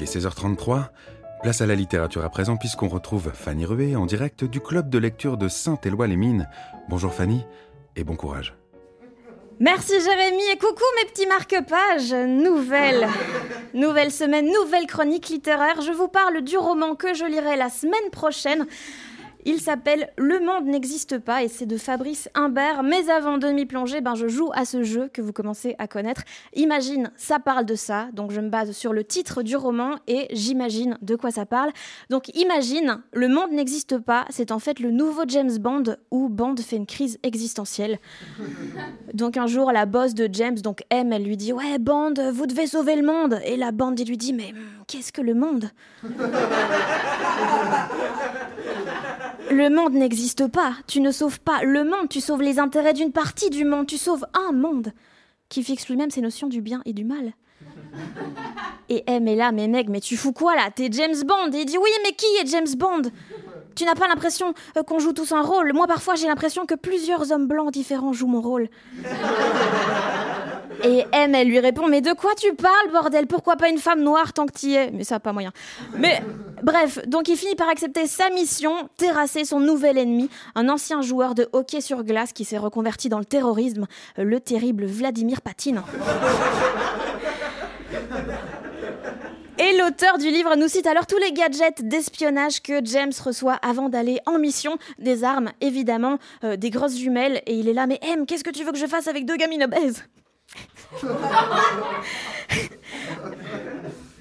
Il est 16h33. Place à la littérature à présent puisqu'on retrouve Fanny Rué en direct du club de lecture de Saint-Éloi-les-Mines. Bonjour Fanny et bon courage. Merci Jérémy et coucou mes petits marque-pages. Nouvelle, nouvelle semaine, nouvelle chronique littéraire. Je vous parle du roman que je lirai la semaine prochaine. Il s'appelle Le monde n'existe pas et c'est de Fabrice Imbert. Mais avant de m'y plonger, ben je joue à ce jeu que vous commencez à connaître. Imagine, ça parle de ça. Donc je me base sur le titre du roman et j'imagine de quoi ça parle. Donc imagine, Le monde n'existe pas. C'est en fait le nouveau James Bond où Bond fait une crise existentielle. Donc un jour, la boss de James, donc M, elle lui dit Ouais, Bond, vous devez sauver le monde. Et la bande, il lui dit Mais hum, qu'est-ce que le monde? Le monde n'existe pas. Tu ne sauves pas le monde, tu sauves les intérêts d'une partie du monde. Tu sauves un monde qui fixe lui-même ses notions du bien et du mal. Et M est là, mais mec, mais tu fous quoi là? T'es James Bond. Et il dit Oui, mais qui est James Bond? Tu n'as pas l'impression euh, qu'on joue tous un rôle? Moi, parfois, j'ai l'impression que plusieurs hommes blancs différents jouent mon rôle. Et M, elle lui répond Mais de quoi tu parles, bordel? Pourquoi pas une femme noire tant que t'y es? Mais ça, pas moyen. Mais bref, donc il finit par accepter sa mission terrasser son nouvel ennemi, un ancien joueur de hockey sur glace qui s'est reconverti dans le terrorisme, le terrible Vladimir Patine. Et l'auteur du livre nous cite alors tous les gadgets d'espionnage que James reçoit avant d'aller en mission. Des armes, évidemment, euh, des grosses jumelles. Et il est là, mais M, qu'est-ce que tu veux que je fasse avec deux gamines obèses?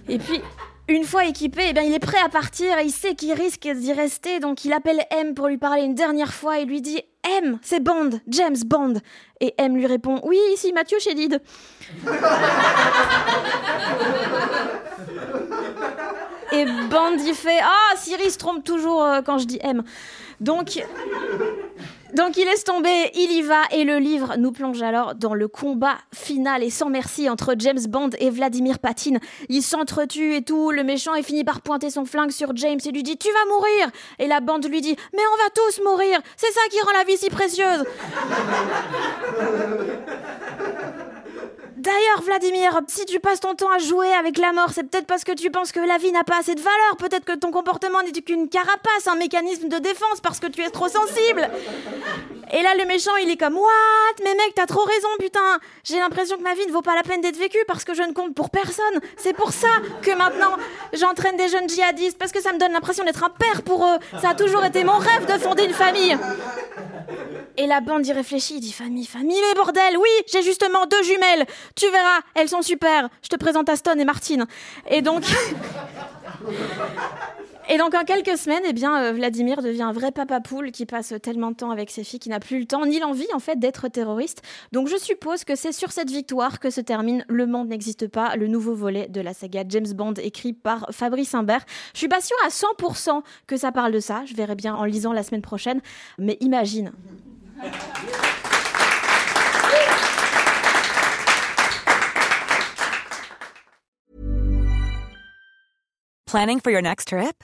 Et puis, une fois équipé, eh bien, il est prêt à partir et il sait qu'il risque d'y rester. Donc il appelle M pour lui parler une dernière fois et lui dit M, c'est Bond, James Bond. Et M lui répond Oui, ici Mathieu Chédid. Et Bond y fait Ah, Siri se trompe toujours euh, quand je dis M. Donc. Donc il laisse tomber, il y va, et le livre nous plonge alors dans le combat final. Et sans merci entre James Bond et Vladimir Patine. Ils s'entretuent et tout, le méchant est fini par pointer son flingue sur James. Et lui dit Tu vas mourir! Et la bande lui dit Mais on va tous mourir! C'est ça qui rend la vie si précieuse D'ailleurs, Vladimir, si tu passes ton temps à jouer avec la mort, c'est peut-être parce que tu penses que la vie n'a pas assez de valeur. Peut-être que ton comportement n'est qu'une carapace, un mécanisme de défense parce que tu es trop sensible. Et là, le méchant, il est comme What? Mais mec, t'as trop raison, putain J'ai l'impression que ma vie ne vaut pas la peine d'être vécue parce que je ne compte pour personne. C'est pour ça que maintenant, j'entraîne des jeunes djihadistes parce que ça me donne l'impression d'être un père pour eux. Ça a toujours été mon rêve de fonder une famille. Et la bande y réfléchit, il dit Famille, famille, mais bordel, oui, j'ai justement deux jumelles. Tu verras, elles sont super. Je te présente Aston et Martine. Et donc. Et donc en quelques semaines, eh bien, euh, Vladimir devient un vrai papa poule qui passe tellement de temps avec ses filles qu'il n'a plus le temps ni l'envie en fait d'être terroriste. Donc je suppose que c'est sur cette victoire que se termine Le Monde n'existe pas, le nouveau volet de la saga James Bond écrit par Fabrice Imbert. Je suis pas à 100% que ça parle de ça. Je verrai bien en lisant la semaine prochaine. Mais imagine. Planning for your next trip?